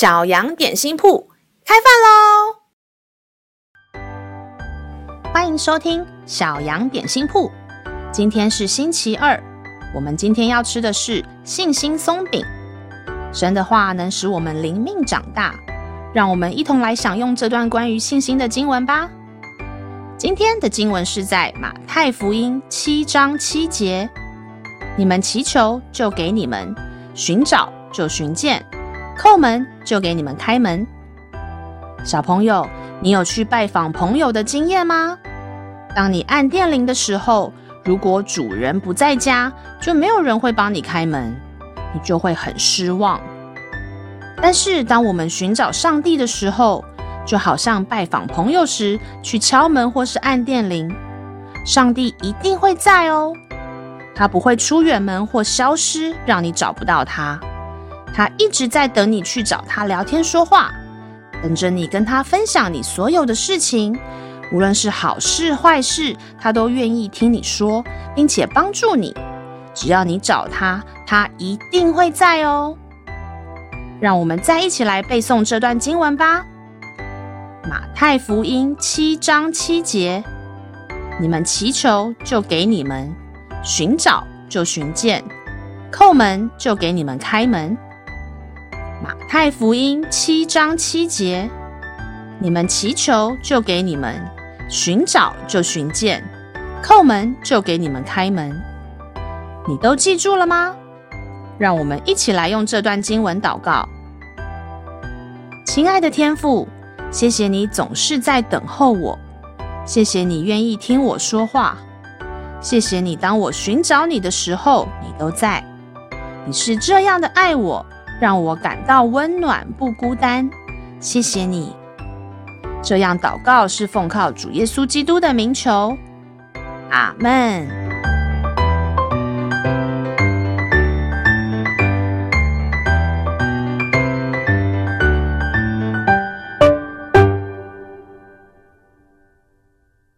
小羊点心铺开饭喽！欢迎收听小羊点心铺。今天是星期二，我们今天要吃的是信心松饼。神的话能使我们灵命长大，让我们一同来享用这段关于信心的经文吧。今天的经文是在马太福音七章七节：“你们祈求，就给你们；寻找，就寻见。”叩门就给你们开门。小朋友，你有去拜访朋友的经验吗？当你按电铃的时候，如果主人不在家，就没有人会帮你开门，你就会很失望。但是当我们寻找上帝的时候，就好像拜访朋友时去敲门或是按电铃，上帝一定会在哦，他不会出远门或消失，让你找不到他。他一直在等你去找他聊天说话，等着你跟他分享你所有的事情，无论是好事坏事，他都愿意听你说，并且帮助你。只要你找他，他一定会在哦。让我们再一起来背诵这段经文吧。马太福音七章七节：你们祈求，就给你们；寻找，就寻见；叩门，就给你们开门。马太福音七章七节：你们祈求，就给你们；寻找，就寻见；叩门，就给你们开门。你都记住了吗？让我们一起来用这段经文祷告。亲爱的天父，谢谢你总是在等候我，谢谢你愿意听我说话，谢谢你当我寻找你的时候，你都在。你是这样的爱我。让我感到温暖，不孤单。谢谢你。这样祷告是奉靠主耶稣基督的名求。阿门。